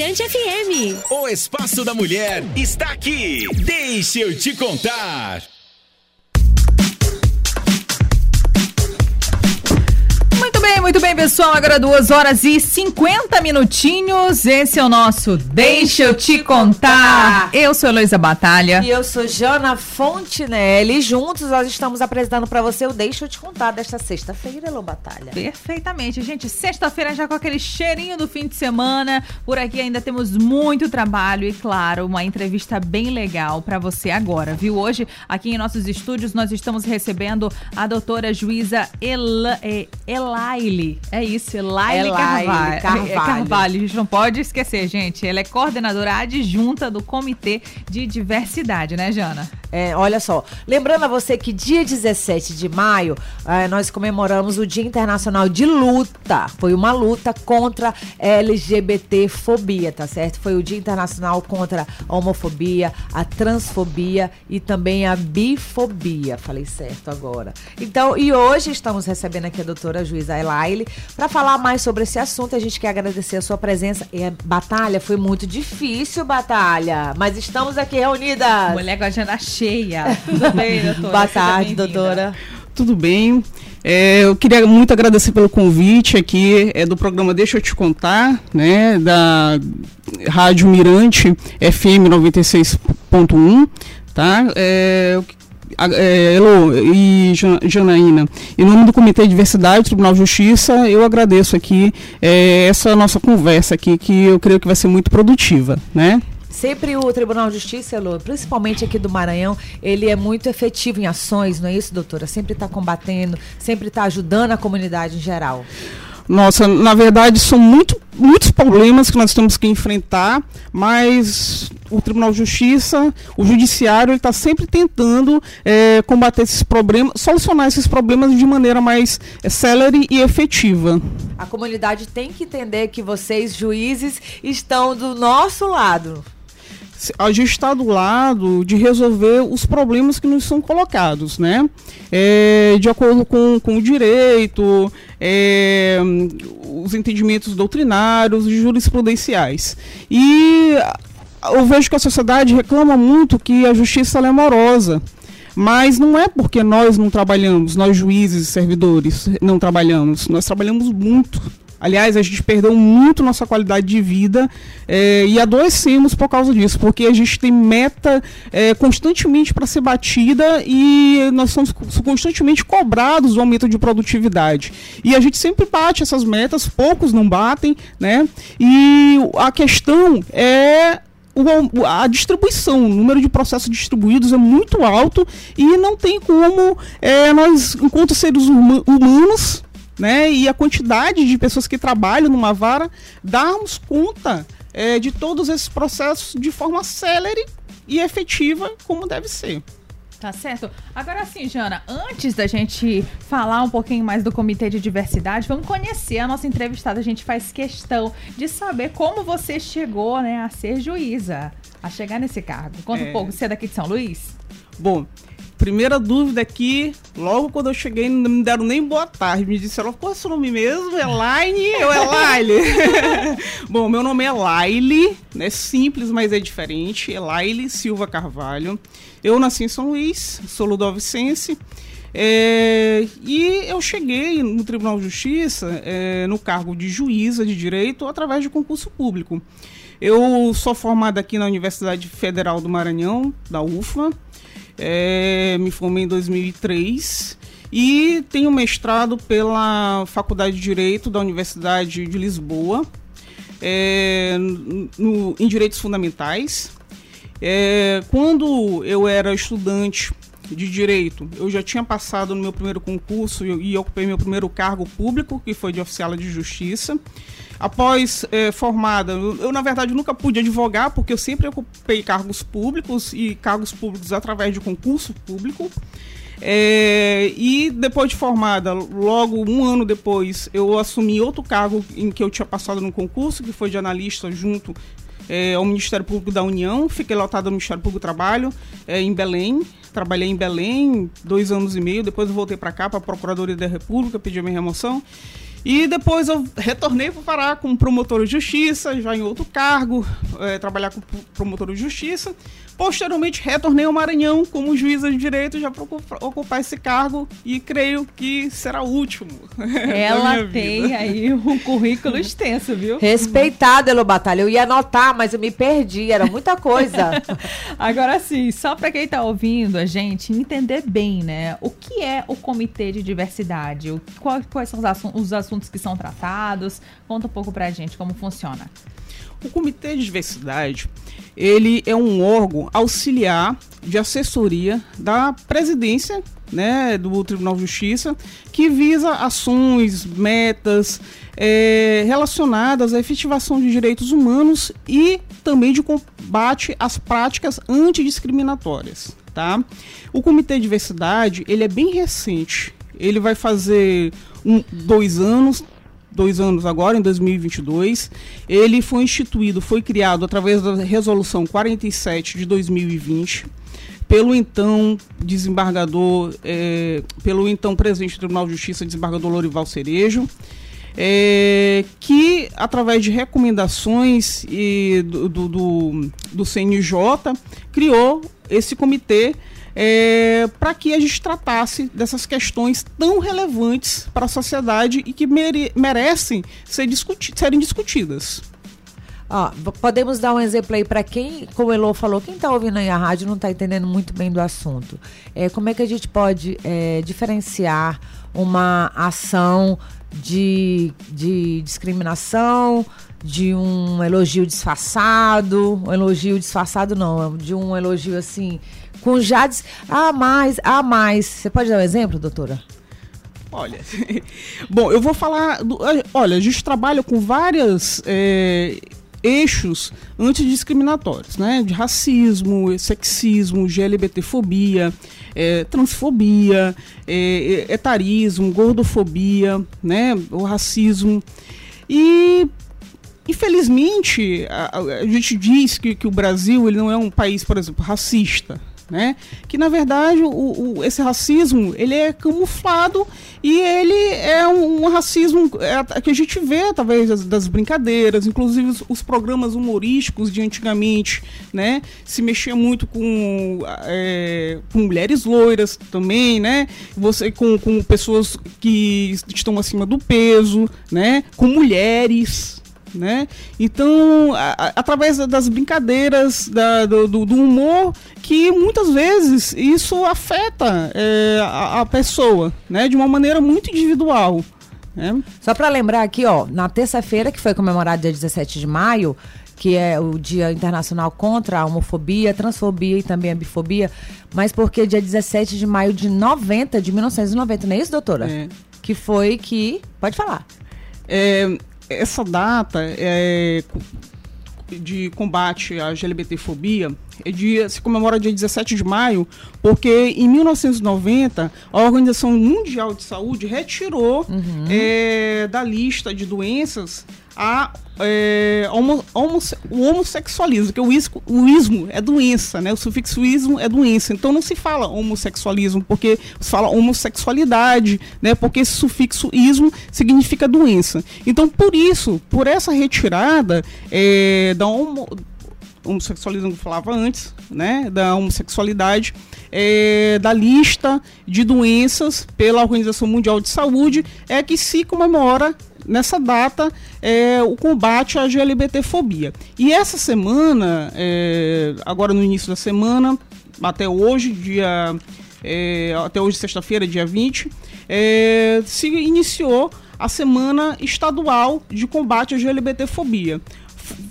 Mirante FM. O Espaço da Mulher está aqui. Deixa eu te contar. Muito bem, pessoal. Agora duas horas e 50 minutinhos. Esse é o nosso Deixa eu te contar. Eu sou Heloísa Batalha. E eu sou Jana Fontinelli. Juntos nós estamos apresentando para você o Deixa eu te contar desta sexta-feira, Elô Batalha. Perfeitamente, gente. Sexta-feira já com aquele cheirinho do fim de semana. Por aqui ainda temos muito trabalho e, claro, uma entrevista bem legal para você agora, viu? Hoje, aqui em nossos estúdios, nós estamos recebendo a doutora juíza Ela, eh, Elai Elaile. É isso, Elaile, Elaile Carvalho. Carvalho. É, Carvalho. A gente não pode esquecer, gente. Ela é coordenadora adjunta do Comitê de Diversidade, né, Jana? É, olha só, lembrando a você que dia 17 de maio é, nós comemoramos o Dia Internacional de Luta. Foi uma luta contra LGBTfobia, tá certo? Foi o Dia Internacional contra a homofobia, a transfobia e também a bifobia. Falei certo agora. Então, e hoje estamos recebendo aqui a doutora juíza Para falar mais sobre esse assunto. A gente quer agradecer a sua presença. E a batalha foi muito difícil, batalha, mas estamos aqui reunidas. Mulher com a agenda cheia. Tudo bem, doutora? Boa tarde, doutora. Tudo bem. É, eu queria muito agradecer pelo convite aqui é, do programa Deixa Eu Te Contar, né, da Rádio Mirante FM 96.1, tá? É, eu é, Elo e Janaína, em nome do Comitê de Diversidade, Tribunal de Justiça, eu agradeço aqui é, essa nossa conversa aqui, que eu creio que vai ser muito produtiva, né? Sempre o Tribunal de Justiça, Elô, principalmente aqui do Maranhão, ele é muito efetivo em ações, não é isso, doutora? Sempre está combatendo, sempre está ajudando a comunidade em geral. Nossa, na verdade são muito, muitos problemas que nós temos que enfrentar, mas o Tribunal de Justiça, o Judiciário, ele está sempre tentando é, combater esses problemas, solucionar esses problemas de maneira mais é, célere e efetiva. A comunidade tem que entender que vocês, juízes, estão do nosso lado a gente está do lado de resolver os problemas que nos são colocados, né? É, de acordo com, com o direito, é, os entendimentos doutrinários e jurisprudenciais. E eu vejo que a sociedade reclama muito que a justiça é morosa. Mas não é porque nós não trabalhamos, nós juízes e servidores não trabalhamos, nós trabalhamos muito Aliás, a gente perdeu muito nossa qualidade de vida é, e adoecemos por causa disso, porque a gente tem meta é, constantemente para ser batida e nós somos constantemente cobrados do aumento de produtividade. E a gente sempre bate essas metas, poucos não batem, né? E a questão é a distribuição, o número de processos distribuídos é muito alto e não tem como é, nós, enquanto seres humanos, né, e a quantidade de pessoas que trabalham numa vara, darmos conta é, de todos esses processos de forma célere e efetiva, como deve ser. Tá certo. Agora sim, Jana, antes da gente falar um pouquinho mais do Comitê de Diversidade, vamos conhecer a nossa entrevistada. A gente faz questão de saber como você chegou né, a ser juíza, a chegar nesse cargo. Conta é... um pouco, você é daqui de São Luís? Bom, primeira dúvida aqui, logo quando eu cheguei, não me deram nem boa tarde. Me disseram, qual é o seu nome mesmo? Elaine ou Elaile? Bom, meu nome é Laile, né? Simples, mas é diferente. Elaile Silva Carvalho. Eu nasci em São Luís, sou ludovicense. É, e eu cheguei no Tribunal de Justiça é, no cargo de juíza de direito através de concurso público. Eu sou formada aqui na Universidade Federal do Maranhão, da UFMA. É, me formei em 2003 e tenho mestrado pela Faculdade de Direito da Universidade de Lisboa é, no, em Direitos Fundamentais. É, quando eu era estudante de direito, eu já tinha passado no meu primeiro concurso e, e ocupei meu primeiro cargo público, que foi de oficial de justiça. Após é, formada, eu, na verdade nunca pude advogar, porque eu sempre ocupei cargos públicos e cargos públicos através de concurso público. É, e depois de formada, logo um ano depois, eu assumi outro cargo em que eu tinha passado no concurso, que foi de analista junto é, ao Ministério Público da União. Fiquei lotada no Ministério Público do Trabalho, é, em Belém. Trabalhei em Belém dois anos e meio. Depois voltei para cá, para a Procuradoria da República, pedi a minha remoção. E depois eu retornei para Pará como promotor de justiça, já em outro cargo, é, trabalhar como promotor de justiça. Posteriormente, retornei ao Maranhão como juíza de direito, já para ocupar esse cargo e creio que será o último. Ela tem aí um currículo extenso, viu? Respeitada, Elo Batalha. Eu ia anotar, mas eu me perdi, era muita coisa. Agora sim, só para quem está ouvindo a gente entender bem, né? O que é o Comitê de Diversidade? O, quais, quais são os assuntos que são tratados? Conta um pouco para a gente como funciona. O Comitê de Diversidade, ele é um órgão auxiliar de assessoria da presidência né, do Tribunal de Justiça, que visa ações, metas é, relacionadas à efetivação de direitos humanos e também de combate às práticas antidiscriminatórias. Tá? O Comitê de Diversidade ele é bem recente. Ele vai fazer um, dois anos, dois anos agora, em 2022. Ele foi instituído, foi criado através da Resolução 47 de 2020 pelo então desembargador, é, pelo então presidente do Tribunal de Justiça, desembargador Lorival Cerejo, é, que através de recomendações e do, do, do, do CNJ criou esse comitê é, para que a gente tratasse dessas questões tão relevantes para a sociedade e que mere merecem ser discuti serem discutidas. Podemos dar um exemplo aí para quem, como o Elô falou, quem está ouvindo aí a rádio não está entendendo muito bem do assunto. É, como é que a gente pode é, diferenciar uma ação de, de discriminação, de um elogio disfarçado, um elogio disfarçado não, de um elogio assim com Jades. Ah, mais, ah, mais. Você pode dar um exemplo, doutora? Olha, bom, eu vou falar. Do, olha, a gente trabalha com várias é, eixos antidiscriminatórios, né? De racismo, sexismo, GLBTfobia, é, transfobia, é, etarismo, gordofobia, né? O racismo. E infelizmente a, a gente diz que, que o Brasil ele não é um país, por exemplo, racista né? Que na verdade o, o, esse racismo ele é camuflado e ele é um, um racismo é, que a gente vê através das, das brincadeiras, inclusive os, os, programas humorísticos de antigamente, né? Se mexia muito com, é, com mulheres loiras também, né? Você com, com pessoas que estão acima do peso, né? Com mulheres, né? Então, a, a, através das brincadeiras, da, do, do, humor, que muitas vezes isso afeta é, a, a, pessoa, né? De uma maneira muito individual. Né? Só para lembrar aqui, ó, na terça-feira, que foi comemorado dia 17 de maio, que é o Dia Internacional contra a Homofobia, Transfobia e também a Bifobia, mas porque dia 17 de maio de 90, de 1990, não é isso, doutora? É. Que foi que. Pode falar. É, essa data é, de combate à LGBTfobia é dia, se comemora dia 17 de maio, porque em 1990 a Organização Mundial de Saúde retirou uhum. é, da lista de doenças a é, homo, o homossexualismo, que o, isco, o ismo é doença, né? O sufixo ismo é doença. Então não se fala homossexualismo, porque se fala homossexualidade, né? Porque esse sufixo ismo significa doença. Então, por isso, por essa retirada é, da homo, homossexualismo que eu falava antes, né? Da homossexualidade, é, da lista de doenças pela Organização Mundial de Saúde, é que se comemora nessa data é, o combate à GLBTfobia. E essa semana, é, agora no início da semana, até hoje, dia. É, até hoje, sexta-feira, dia 20, é, se iniciou a Semana Estadual de Combate à GLBTfobia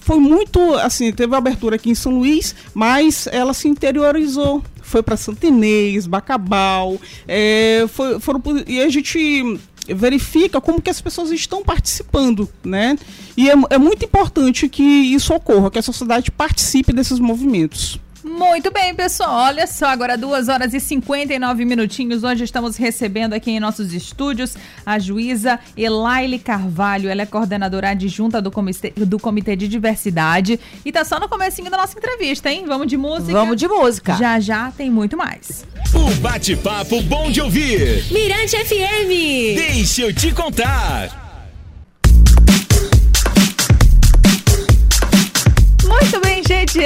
foi muito assim, teve abertura aqui em São Luís, mas ela se interiorizou. Foi para Santinês, Bacabal, é, foi, foram, e a gente verifica como que as pessoas estão participando, né? E é, é muito importante que isso ocorra, que a sociedade participe desses movimentos. Muito bem, pessoal. Olha só, agora 2 horas e 59 minutinhos. Hoje estamos recebendo aqui em nossos estúdios a juíza Elaile Carvalho. Ela é coordenadora adjunta do Comitê, do Comitê de Diversidade. E tá só no comecinho da nossa entrevista, hein? Vamos de música? Vamos de música. Já já tem muito mais. O bate-papo bom de ouvir. Mirante FM. Deixa eu te contar.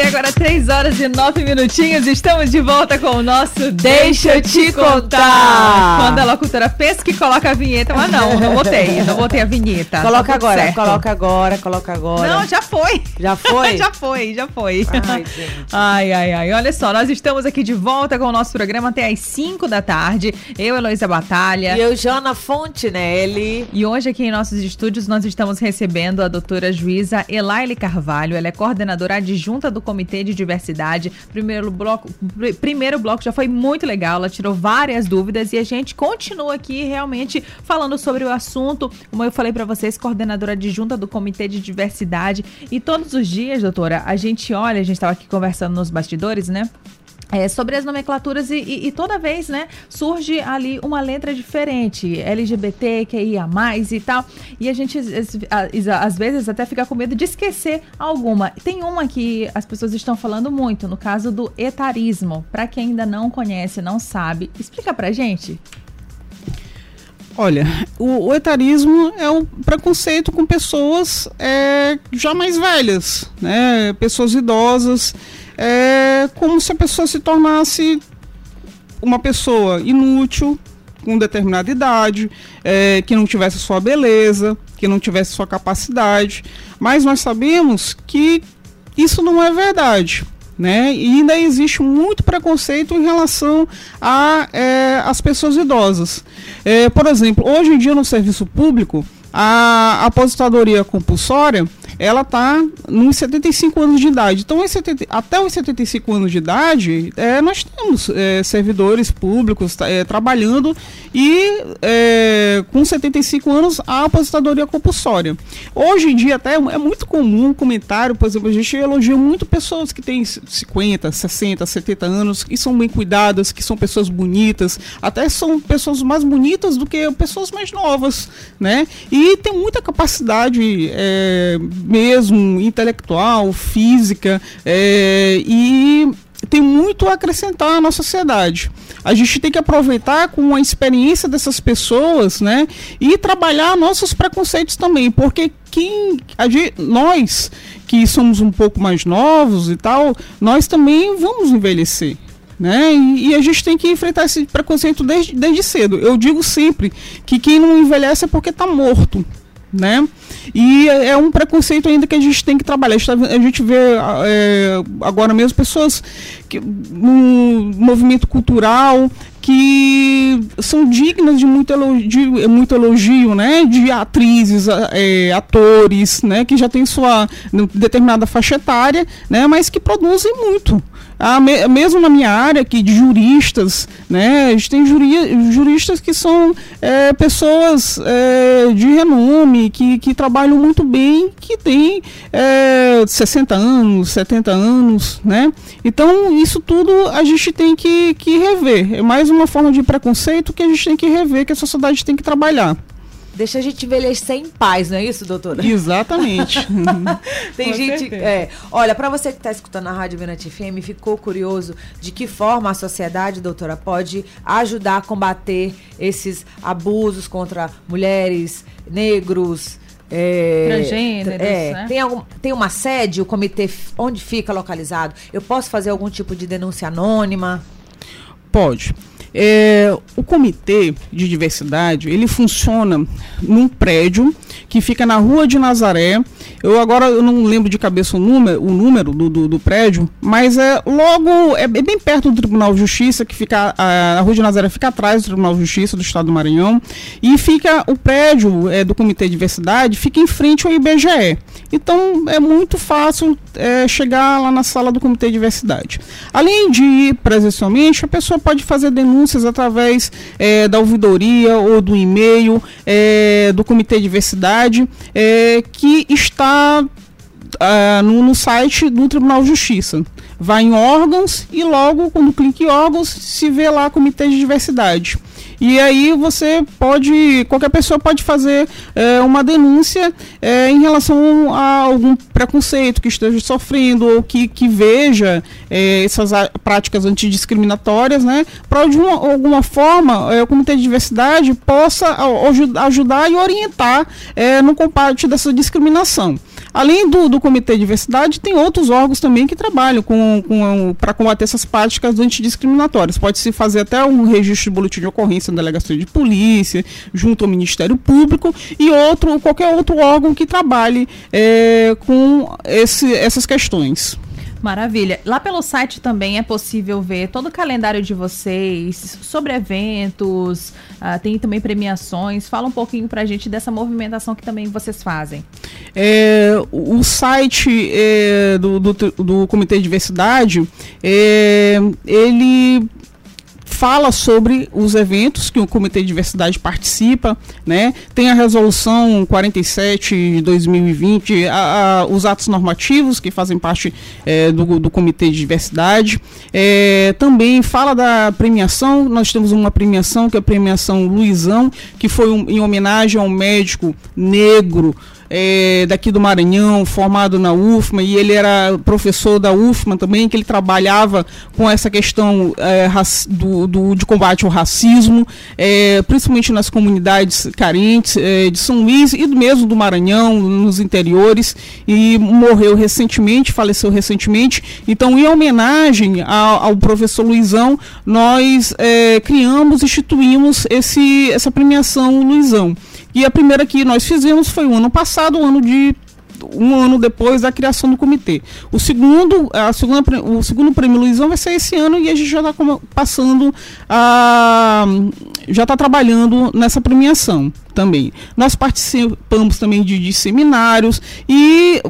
Agora 3 horas e 9 minutinhos. Estamos de volta com o nosso Deixa eu te contar. Quando a locutora pensa que coloca a vinheta, mas não, não botei, não botei a vinheta. Coloca Tá agora, certo. coloca agora, coloca agora. Não, já foi. Já foi? já foi, já foi. Ai, gente. Ai, ai, ai. Olha só, nós estamos aqui de volta com o nosso programa até às 5 da tarde. Eu, Heloísa Batalha. E eu, Jana Fontenelle. E hoje aqui em nossos estúdios nós estamos recebendo a doutora juíza Elaine Carvalho. Ela é coordenadora adjunta do Comitê de Diversidade. Primeiro bloco, pr- primeiro bloco já foi muito legal, ela tirou várias dúvidas e a gente continua aqui realmente falando sobre o assunto. Como eu falei para vocês, coordenadora adjunta do Comitê de Diversidade. E todos os dias, doutora, a gente olha, a gente estava aqui conversando nos bastidores, né? É, sobre as nomenclaturas e, e- e toda vez, né, surge ali uma letra diferente, LGBT, QIA+, e tal, e a gente às vezes- até fica com medo de esquecer alguma. Tem uma que as pessoas estão falando muito, no caso do etarismo. Pra quem ainda não conhece, não sabe, explica pra gente. Olha, o, o etarismo é um preconceito com pessoas é, já mais velhas, né? Pessoas idosas, é como se a pessoa se tornasse uma pessoa inútil com determinada idade, é, que não tivesse sua beleza, que não tivesse sua capacidade. Mas nós sabemos que isso não é verdade. Né? E ainda existe muito preconceito em relação a é, as pessoas idosas. É, por exemplo, hoje em dia no serviço público, a aposentadoria compulsória ela está nos 75 anos de idade. Então, em 70 até os 75 anos de idade, é, nós temos é, servidores públicos tá, é, trabalhando e é, com 75 anos a aposentadoria compulsória. Hoje em dia, até é muito comum um comentário, por exemplo, a gente elogia muito pessoas que têm 50, 60, 70 anos, que são bem cuidadas, que são pessoas bonitas, até são pessoas mais bonitas do que pessoas mais novas, né? E tem muita capacidade é, mesmo intelectual, física, é, e tem muito a acrescentar à nossa sociedade. A gente tem que aproveitar com a experiência dessas pessoas, né, e trabalhar nossos preconceitos também, porque quem a gente, nós que somos um pouco mais novos e tal, nós também vamos envelhecer. Né? E, e a gente tem que enfrentar esse preconceito desde, desde cedo. Eu digo sempre que quem não envelhece é porque está morto né? E é é um preconceito ainda que a gente tem que trabalhar. A gente, tá vê é, agora mesmo pessoas que, no movimento cultural que são dignas de muito elogio, de, muito elogio né? De atrizes, é, atores, né? Que já tem sua determinada faixa etária, né? Mas que produzem muito. Me- mesmo na minha área aqui de juristas, né, a gente tem juri- juristas que são é, pessoas é, de renome, que, que trabalham muito bem, que têm é, 60 anos, 70 anos, né? Então, isso tudo a gente tem que, que rever. É mais uma forma de preconceito que a gente tem que rever, que a sociedade tem que trabalhar. Deixa a gente envelhecer em paz, não é isso, doutora? Exatamente. Tem Com gente. É, olha, para você que está escutando a Rádio Mirante FM, ficou curioso de que forma a sociedade, doutora, pode ajudar a combater esses abusos contra mulheres, negros. É, Transgêneros, é, né? tem, algum, tem uma sede, o comitê, onde fica localizado? Eu posso fazer algum tipo de denúncia anônima? Pode. É, o comitê de diversidade ele funciona num prédio que fica na rua de Nazaré. Eu agora eu não lembro de cabeça o número, o número do, do, do prédio, mas é logo é bem perto do Tribunal de Justiça que fica a, a rua de Nazaré fica atrás do Tribunal de Justiça do Estado do Maranhão e fica o prédio é, do comitê de diversidade fica em frente ao IBGE. Então é muito fácil é, chegar lá na sala do comitê de diversidade. Além de ir presencialmente, a pessoa pode fazer denúncias através é, da ouvidoria ou do e-mail é, do comitê de diversidade é, que está ah, no, no site do Tribunal de Justiça. Vai em órgãos e logo, quando clica em órgãos, se vê lá comitê de diversidade. E aí você pode, qualquer pessoa pode fazer eh, uma denúncia eh, em relação a algum preconceito que esteja sofrendo ou que, que veja eh, essas práticas antidiscriminatórias, né? Para de uma, alguma forma o Comitê de Diversidade possa ajudar e orientar no combate dessa discriminação. Além do, do Comitê de Diversidade, tem outros órgãos também que trabalham com, com, para combater essas práticas antidiscriminatórias. Pode-se fazer até um registro de boletim de ocorrência na delegacia de polícia, junto ao Ministério Público, e outro, qualquer outro órgão que trabalhe é, com esse, essas questões. Maravilha. Lá pelo site também é possível ver todo o calendário de vocês, sobre eventos, uh, tem também premiações. Fala um pouquinho pra gente dessa movimentação que também vocês fazem. É, o site é, do, do, do, Comitê de Diversidade, é, ele fala sobre os eventos que o Comitê de Diversidade participa, né? Tem a resolução 47 de 2020, a, a, os atos normativos que fazem parte é, do, do, Comitê de Diversidade. É, também fala da premiação, nós temos uma premiação que é a premiação Luizão, que foi um, em homenagem ao médico negro é, daqui do Maranhão, formado na UFMA, e ele era professor da UFMA também, que ele trabalhava com essa questão é, do, do, de combate ao racismo, é, principalmente nas comunidades carentes é, de São Luís e mesmo do Maranhão, nos interiores, e morreu recentemente, faleceu recentemente. Então, em homenagem ao, ao professor Luizão, nós é, criamos, instituímos esse, essa premiação Luizão. E a primeira que nós fizemos foi o ano passado, o ano de um ano depois da criação do comitê. O segundo, a segunda, o segundo prêmio Luizão vai ser esse ano e a gente já está passando a. já está trabalhando nessa premiação também. Nós participamos também de, de seminários e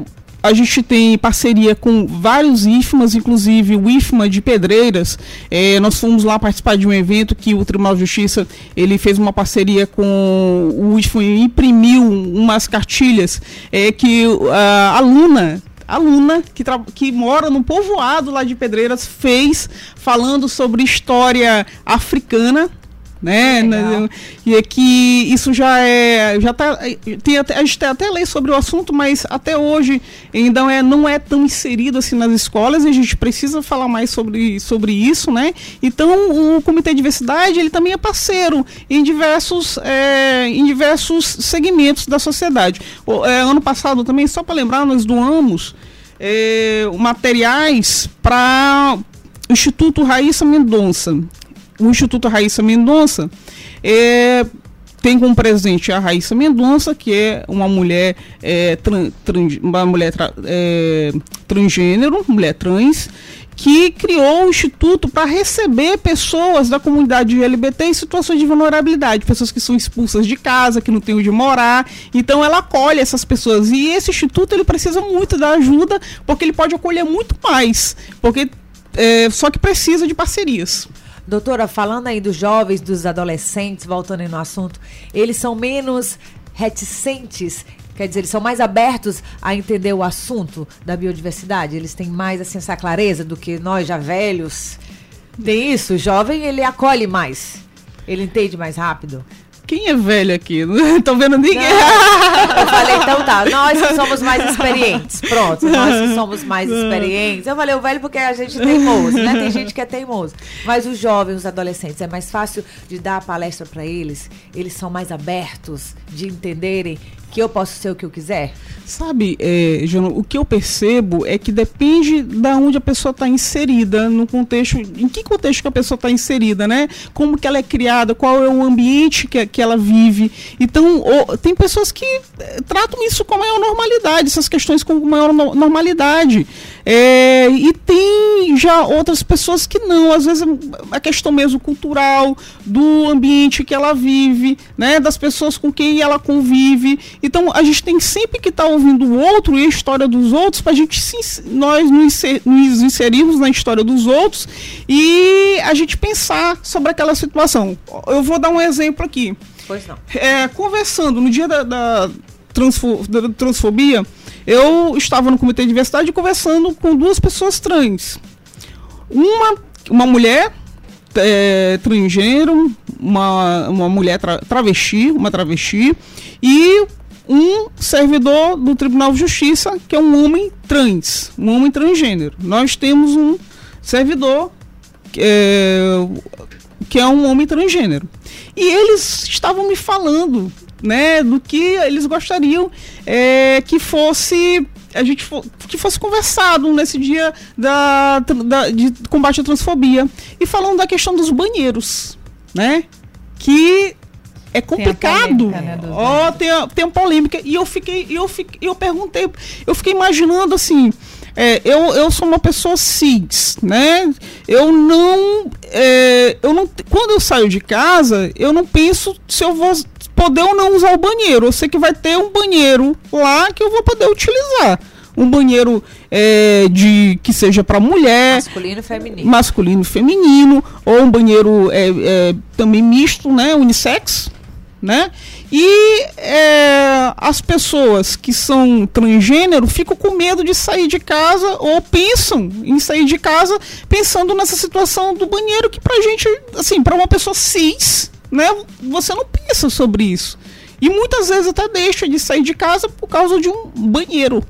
a gente tem parceria com vários IFMAs, inclusive o IFMA de Pedreiras. É, nós fomos lá participar de um evento que o Tribunal de Justiça ele fez uma parceria com o IFMA e imprimiu umas cartilhas é, que a aluna aluna que, que mora no povoado lá de Pedreiras fez falando sobre história africana né? Legal. E é que isso já é, já tá, tem até, a gente tem até lei sobre o assunto, mas até hoje ainda é, não é tão inserido assim nas escolas e a gente precisa falar mais sobre, sobre isso, né? Então o Comitê de Diversidade ele também é parceiro em diversos, é, em diversos segmentos da sociedade. O, é, ano passado também, só para lembrar, nós doamos é, materiais para o Instituto Raíssa Mendonça, o Instituto Raíssa Mendonça é, tem como presidente a Raíssa Mendonça, que é uma mulher, é, tran, tran, uma mulher tra, é, transgênero, mulher trans, que criou o instituto para receber pessoas da comunidade LGBT em situações de vulnerabilidade, pessoas que são expulsas de casa, que não têm onde morar. Então ela acolhe essas pessoas e esse instituto ele precisa muito da ajuda porque ele pode acolher muito mais, porque é, só que precisa de parcerias. Doutora, falando aí dos jovens, dos adolescentes, voltando aí no assunto, eles são menos reticentes Quer dizer, eles são mais abertos a entender o assunto da biodiversidade? Eles têm mais assim, essa clareza do que nós já velhos? Tem isso? O jovem, ele acolhe mais. Ele entende mais rápido. Quem é velho aqui? Não tô vendo ninguém. Não, eu falei, então tá, nós que somos mais experientes. Pronto, nós que somos mais experientes. Eu falei o velho porque a gente é teimoso, né? Tem gente que é teimoso. Mas os jovens, os adolescentes, é mais fácil de dar a palestra para eles. Eles são mais abertos de entenderem que eu posso ser o que eu quiser? Sabe, é, o que eu percebo é que depende da onde a pessoa está inserida, no contexto, em que contexto que a pessoa está inserida, né? Como que ela é criada, qual é o ambiente que, que ela vive. Então, ou, tem pessoas que é, tratam isso com maior normalidade, essas questões com maior no, normalidade. É, e tem já outras pessoas que não, às vezes a questão mesmo cultural, do ambiente que ela vive, né, das pessoas com quem ela convive. Então a gente tem sempre que estar tá ouvindo o outro e a história dos outros para a gente se, nós nos inserirmos na história dos outros e a gente pensar sobre aquela situação. Eu vou dar um exemplo aqui. Pois não. É, conversando no dia da, da, transfo, da transfobia, eu estava no comitê de diversidade conversando com duas pessoas trans. Uma, uma mulher é, transgênero, uma, uma mulher tra travesti, uma travesti, e um servidor do Tribunal de Justiça, que é um homem trans, um homem transgênero. Nós temos um servidor é, que é um homem transgênero. E eles estavam me falando né, do que eles gostariam é, que fosse a gente que fosse conversado nesse dia da, da, de combate à transfobia. E falando da questão dos banheiros, né? Que é complicado. Tem a polêmica, né, oh, tem, a, tem a polêmica. E eu fiquei, eu fiquei, eu perguntei, eu fiquei imaginando assim. É, eu, eu sou uma pessoa cis, né? Eu não, é, eu não. Quando eu saio de casa, eu não penso se eu vou poder ou não usar o banheiro. Eu sei que vai ter um banheiro lá que eu vou poder utilizar. Um banheiro é, de que seja para mulher, masculino e feminino, masculino e feminino, ou um banheiro é, é, também misto, né, unissex, né? E é, as pessoas que são transgênero ficam com medo de sair de casa ou pensam em sair de casa pensando nessa situação do banheiro que pra gente, assim, para uma pessoa cis, né, você não pensa sobre isso. E muitas vezes até deixa de sair de casa por causa de um banheiro,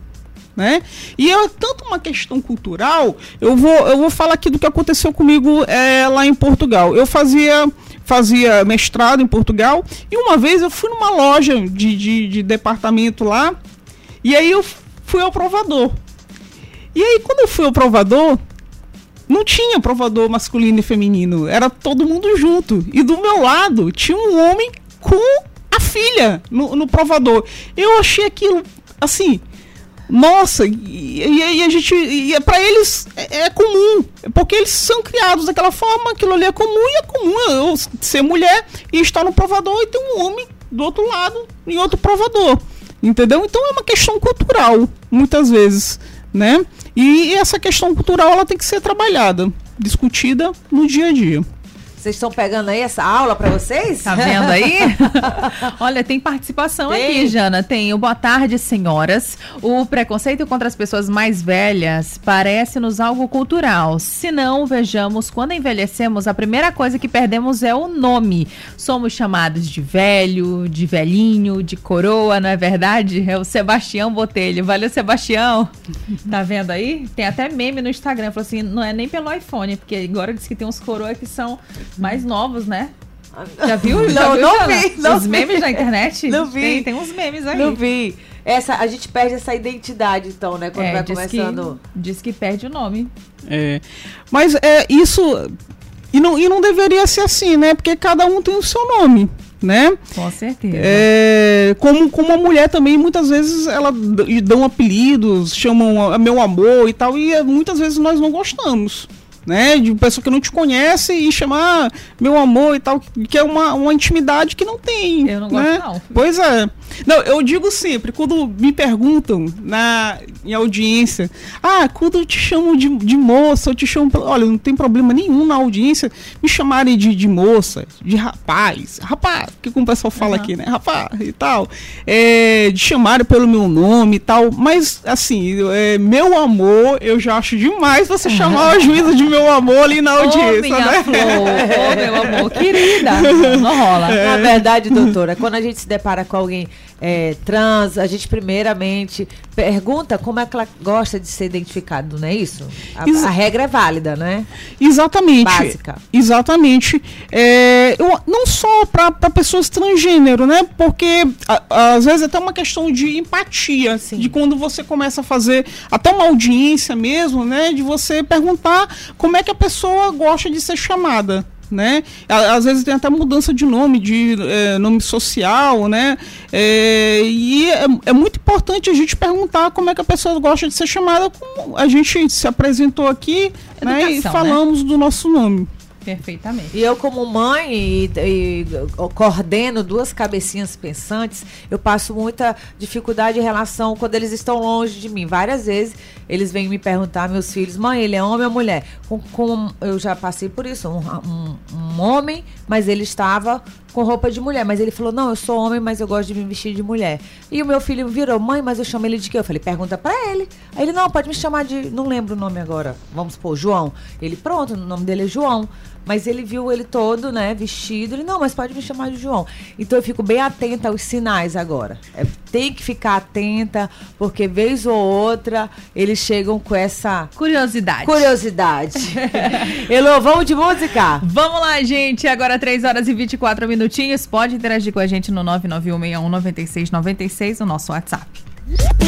né? E é tanto uma questão cultural, eu vou, eu vou falar aqui do que aconteceu comigo é, lá em Portugal. Eu fazia fazia mestrado em Portugal, e uma vez eu fui numa loja de, de, de departamento lá, e aí eu fui ao provador. E aí, quando eu fui ao provador, não tinha provador masculino e feminino, era todo mundo junto. E do meu lado tinha um homem com a filha no, no provador. Eu achei aquilo assim nossa, e, e, a gente. E é para eles é, é, comum. Porque eles são criados daquela forma, aquilo ali é comum e é comum eu ser mulher e estar no provador e ter um homem do outro lado em outro provador. Entendeu? Então é uma questão cultural, muitas vezes. Né? E essa questão cultural ela tem que ser trabalhada, discutida no dia a dia. Vocês estão pegando aí essa aula para vocês? Tá vendo aí? Olha, tem participação tem. aqui, Jana. Tem o Boa Tarde, Senhoras. O preconceito contra as pessoas mais velhas parece-nos algo cultural. Se não, vejamos, quando envelhecemos, a primeira coisa que perdemos é o nome. Somos chamados de velho, de velhinho, de coroa, não é verdade? É o Sebastião Botelho. Valeu, Sebastião. Tá vendo aí? Tem até meme no Instagram. Falou assim, não é nem pelo iPhone, porque agora diz que tem uns coroas que são mais novos, né? Já viu? Não, Já viu, não vi. Não Os memes na internet? Não vi. Tem, tem uns memes aí. Não vi. Essa, a gente perde essa identidade, então, né? Quando é, vai diz começando. Que, diz que perde o nome. É. Mas é isso. E não, e não deveria ser assim, né? Porque cada um tem o seu nome. Né? Com certeza. É, como, como a mulher também, muitas vezes ela dão apelidos, chamam meu amor e tal, e muitas vezes nós não gostamos né? De pessoa que não te conhece e chamar meu amor e tal, que é uma, uma intimidade que não tem. Eu não né? gosto, não. Pois é. Não, eu digo sempre, quando me perguntam na, em audiência, ah, quando eu te chamo de, de moça, eu te chamo. Olha, não tem problema nenhum na audiência me chamarem de, de moça, de rapaz, rapaz, que como o pessoal fala uhum. aqui, né? Rapaz e tal. É, de chamarem pelo meu nome e tal. Mas, assim, é, meu amor, eu já acho demais você chamar o juízo de meu amor ali na audiência, oh, minha né? Flor, oh, meu amor, querida. Não rola. É. Na verdade, doutora, quando a gente se depara com alguém é, trans, a gente primeiramente pergunta como é que ela gosta de ser identificado, não é isso? A, a regra é válida, né? Exatamente. Básica. Exatamente. É, eu, não só para pessoas transgênero, né? Porque a, às vezes é até uma questão de empatia, Sim. de quando você começa a fazer até uma audiência mesmo, né? De você perguntar como é que a pessoa gosta de ser chamada né? Às vezes tem até mudança de nome, de é, nome social, né? É, e é, é, muito importante a gente perguntar como é que a pessoa gosta de ser chamada, como a gente se apresentou aqui, Educação, né? E falamos né? do nosso nome. Perfeitamente. E eu, como mãe e, e, coordeno duas cabecinhas pensantes, eu passo muita dificuldade em relação quando eles estão longe de mim. Várias vezes eles vêm me perguntar, meus filhos, mãe, ele é homem ou mulher? Com, com eu já passei por isso, um, um, um homem, mas ele estava com roupa de mulher. Mas ele falou: Não, eu sou homem, mas eu gosto de me vestir de mulher. E o meu filho virou: Mãe, mas eu chamo ele de quê? Eu falei: Pergunta pra ele. Aí ele: Não, pode me chamar de. Não lembro o nome agora. Vamos supor, João. Ele: Pronto, o nome dele é João. Mas ele viu ele todo, né, vestido. Ele, não, mas pode me chamar de João. Então eu fico bem atenta aos sinais agora. É, tem que ficar atenta, porque vez ou outra eles chegam com essa. Curiosidade. Curiosidade. Elô, vamos de música? Vamos lá, gente. Agora 3 horas e 24 minutinhos. Pode interagir com a gente no 991619696, o nosso WhatsApp.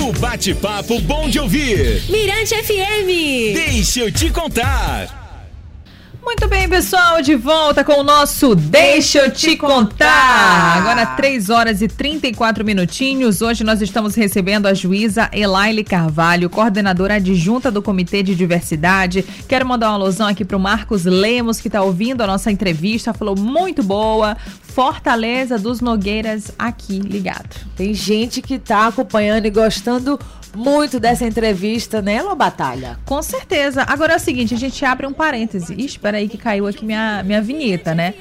O bate-papo bom de ouvir. Mirante FM. Deixa eu te contar. Muito bem, pessoal, de volta com o nosso Deixa eu te contar. Agora 3 horas e 34 minutinhos. Hoje nós estamos recebendo a juíza Elaile Carvalho, coordenadora adjunta do Comitê de Diversidade. Quero mandar uma alusão aqui para o Marcos Lemos, que está ouvindo a nossa entrevista. Falou muito boa. Fortaleza dos Nogueiras aqui ligado. Tem gente que tá acompanhando e gostando muito dessa entrevista, né, Lô Batalha? Com certeza. Agora é o seguinte, a gente abre um parêntese. Ih, espera aí que caiu aqui minha, minha vinheta, né?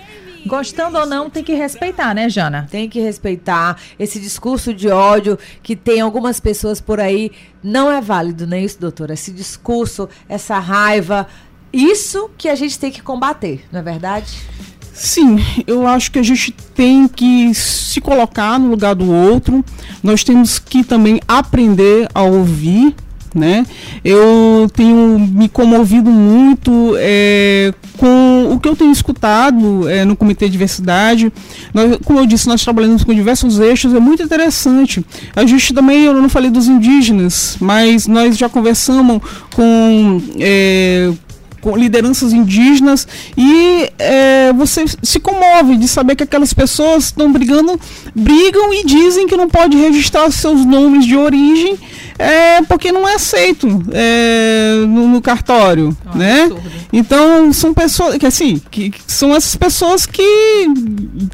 Gostando ou não, tem que respeitar, né, Jana? Tem que respeitar esse discurso de ódio que tem algumas pessoas por aí. Não é válido, não é isso, doutora? Esse discurso, essa raiva, isso que a gente tem que combater, não é verdade? Sim, eu acho que a gente tem que se colocar no lugar do outro. Nós temos que também aprender a ouvir, né? Eu tenho me comovido muito é, com o que eu tenho escutado é, no Comitê de Diversidade. Nós, como eu disse, nós trabalhamos com diversos eixos, é muito interessante. A gente também, eu não falei dos indígenas, mas nós já conversamos com. É, com lideranças indígenas e é, você se comove de saber que aquelas pessoas estão brigando, brigam e dizem que não pode registrar seus nomes de origem é, porque não é aceito é, no, no, cartório, oh, né? Absurdo. Então são pessoas que assim, que, que, são essas pessoas que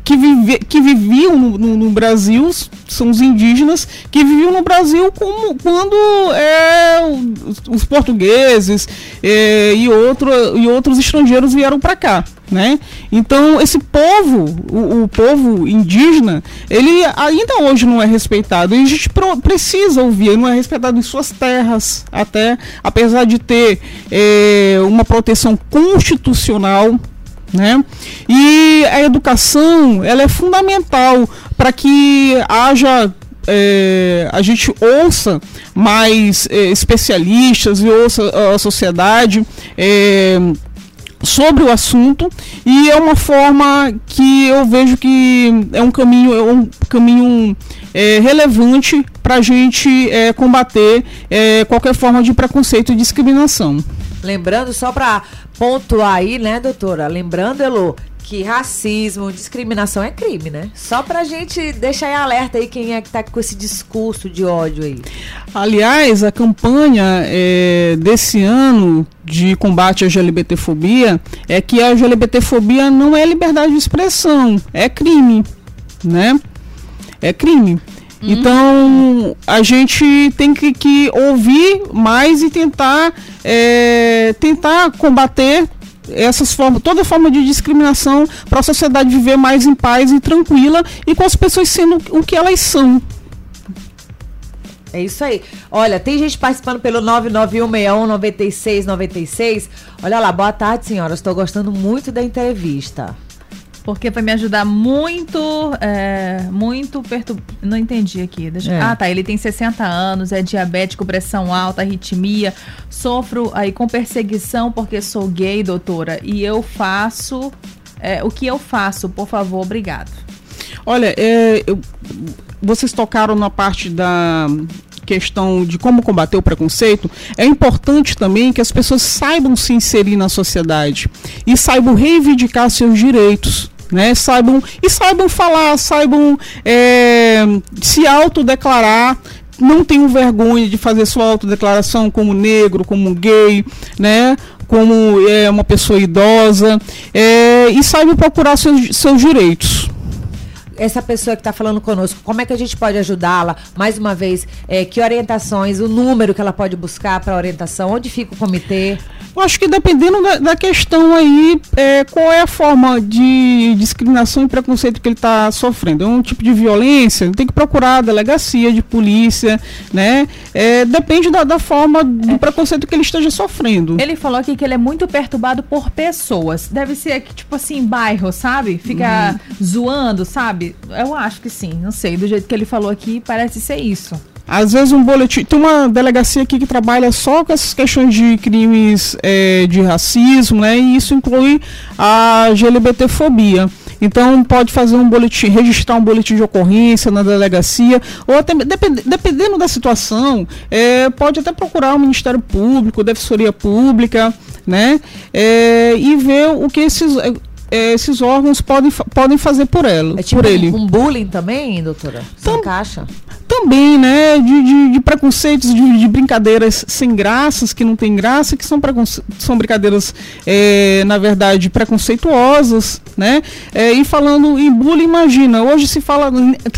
que, vive, que viviam no, no, no, Brasil, são os indígenas que viviam no Brasil como quando é, os, os portugueses é, e outro, e outros estrangeiros vieram para cá. Né? Então esse povo, o, o, povo indígena, ele ainda hoje não é respeitado. E a gente precisa ouvir, ele não é respeitado em suas terras, até apesar de ter é, uma proteção constitucional. Né? E a educação ela é fundamental para que haja é, a gente ouça mais é, especialistas e ouça a sociedade é, sobre o assunto e é uma forma que eu vejo que é um caminho é um caminho é, relevante para a gente é, combater é, qualquer forma de preconceito e discriminação. Lembrando, só para pontuar aí, né, doutora? Lembrando, Elo, que racismo, discriminação é crime, né? Só pra gente deixar em alerta aí quem é que tá com esse discurso de ódio aí. Aliás, a campanha é, desse ano de combate à GLBTfobia é que a GLBTfobia não é liberdade de expressão, é crime, né? É crime. Uhum. Então a gente tem que, que, ouvir mais e tentar é, tentar combater essas formas, toda forma de discriminação para a sociedade viver mais em paz e tranquila e com as pessoas sendo o que elas são. É isso aí. Olha, tem gente participando pelo 991619696. Olha lá, boa tarde, senhora. Estou gostando muito da entrevista. Porque vai me ajudar muito, é, muito perturbado. Não entendi aqui. Deixa... É. Ah, tá. Ele tem 60 anos, é diabético, pressão alta, arritmia. Sofro aí com perseguição porque sou gay, doutora. E eu faço. É, o que eu faço, por favor, obrigado. Olha, é, eu, vocês tocaram na parte da questão de como combater o preconceito, é importante também que as pessoas saibam se inserir na sociedade e saibam reivindicar seus direitos. Né, saibam e saibam falar, saibam é, se autodeclarar não tenham vergonha de fazer sua autodeclaração como negro, como gay, né? Como é, uma pessoa idosa é, e saibam procurar seus, seus direitos essa pessoa que está falando conosco, como é que a gente pode ajudá-la? Mais uma vez, é, que orientações, o número que ela pode buscar para orientação, onde fica o comitê? Eu acho que dependendo da, da questão aí, é, qual é a forma de discriminação e preconceito que ele está sofrendo. É um tipo de violência, ele tem que procurar a delegacia de polícia, né? É, depende da, da forma do é. preconceito que ele esteja sofrendo. Ele falou aqui que ele é muito perturbado por pessoas. Deve ser tipo assim, bairro, sabe? Fica uhum. zoando, sabe? Eu acho que sim, não sei. Do jeito que ele falou aqui, parece ser isso. Às vezes um boletim. Tem uma delegacia aqui que trabalha só com essas questões de crimes é, de racismo, né? E isso inclui a GLBTfobia. Então pode fazer um boletim, registrar um boletim de ocorrência na delegacia, ou até depend, dependendo da situação, é, pode até procurar o Ministério Público, Defensoria Pública, né? É, e ver o que esses é, esses órgãos podem, podem fazer por ela. É tipo por ele. um bullying também, doutora? Tam- encaixa? Também, né? De, de, de preconceitos, de, de brincadeiras sem graças, que não tem graça, que são, são brincadeiras, é, na verdade, preconceituosas, né? É, e falando em bullying, imagina, hoje se fala,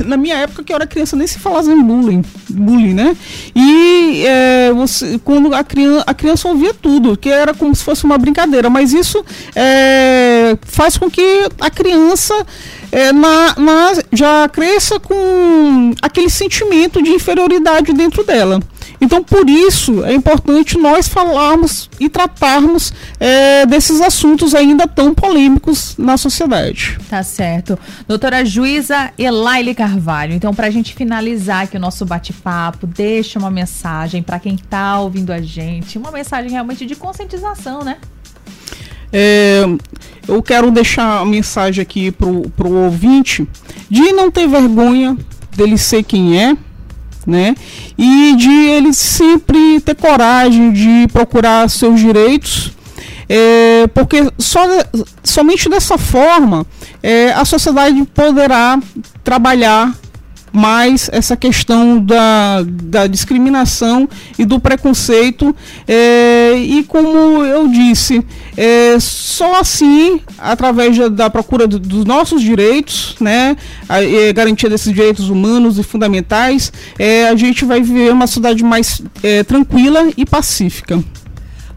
na minha época que eu era criança, nem se falava em bullying, bullying né? E é, você, quando a criança, a criança ouvia tudo, que era como se fosse uma brincadeira, mas isso é, faz com que a criança é, na, na- já cresça com aquele sentimento de inferioridade dentro dela. Então, por isso, é importante nós falarmos e tratarmos é, desses assuntos ainda tão polêmicos na sociedade. Tá certo. Doutora Juíza Elaile Carvalho. Então, pra gente finalizar aqui o nosso bate-papo, deixa uma mensagem pra quem tá ouvindo a gente. Uma mensagem realmente de conscientização, né? É, eu quero deixar a mensagem aqui pro, pro ouvinte de não ter vergonha dele ser quem é, né? E de ele sempre ter coragem de procurar seus direitos, é, porque só, somente dessa forma é, a sociedade poderá trabalhar mais essa questão da, da discriminação e do preconceito. é, e como eu disse, é, só assim, através da, da procura do- dos nossos direitos, né, a, é, garantia desses direitos humanos e fundamentais, é, a gente vai viver uma sociedade mais é, tranquila e pacífica.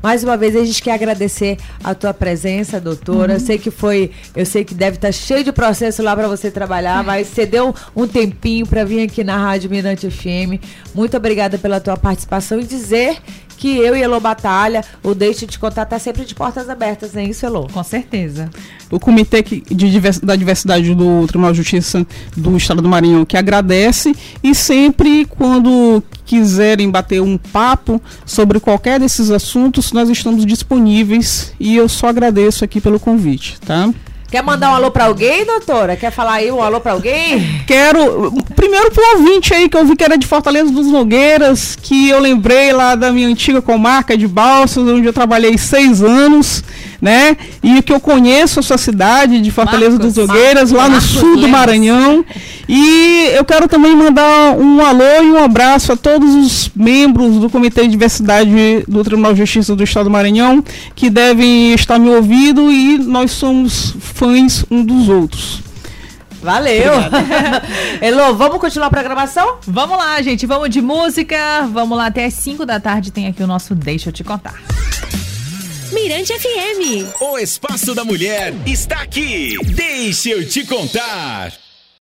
Mais uma vez a gente quer agradecer a tua presença, doutora. Eu sei que foi, eu sei que deve estar cheio de processo lá para você trabalhar, mas você deu um tempinho para vir aqui na Rádio Mirante FM. Muito obrigada pela tua participação e dizer que eu e Elô Batalha, o Deixa de Contar, tá sempre de portas abertas, não é isso, Elô? Com certeza. o Comitê de Divers- da Diversidade do Tribunal de Justiça do Estado do Maranhão que agradece e sempre quando quiserem bater um papo sobre qualquer desses assuntos, nós estamos disponíveis e eu só agradeço aqui pelo convite, tá? Quer mandar um alô para alguém, doutora? Quer falar aí um alô para alguém? Quero, primeiro pro ouvinte aí que eu vi que era de Fortaleza dos Nogueiras, que eu lembrei lá da minha antiga comarca de Balsas, onde eu trabalhei seis anos, né? E que eu conheço a sua cidade de Fortaleza Marcos, dos Nogueiras, lá no Marcos sul do. Maranhão. E eu quero também mandar um alô e um abraço a todos os membros do Comitê de Diversidade do Tribunal de Justiça do Estado do Maranhão, que devem estar me ouvindo e nós somos fãs um dos outros. Valeu! Elô, vamos continuar a programação? Vamos lá, gente. Vamos de música. Vamos lá, até as 5 da tarde tem aqui o nosso Deixa eu te contar. Mirante FM. O Espaço da Mulher está aqui. Deixa eu te contar.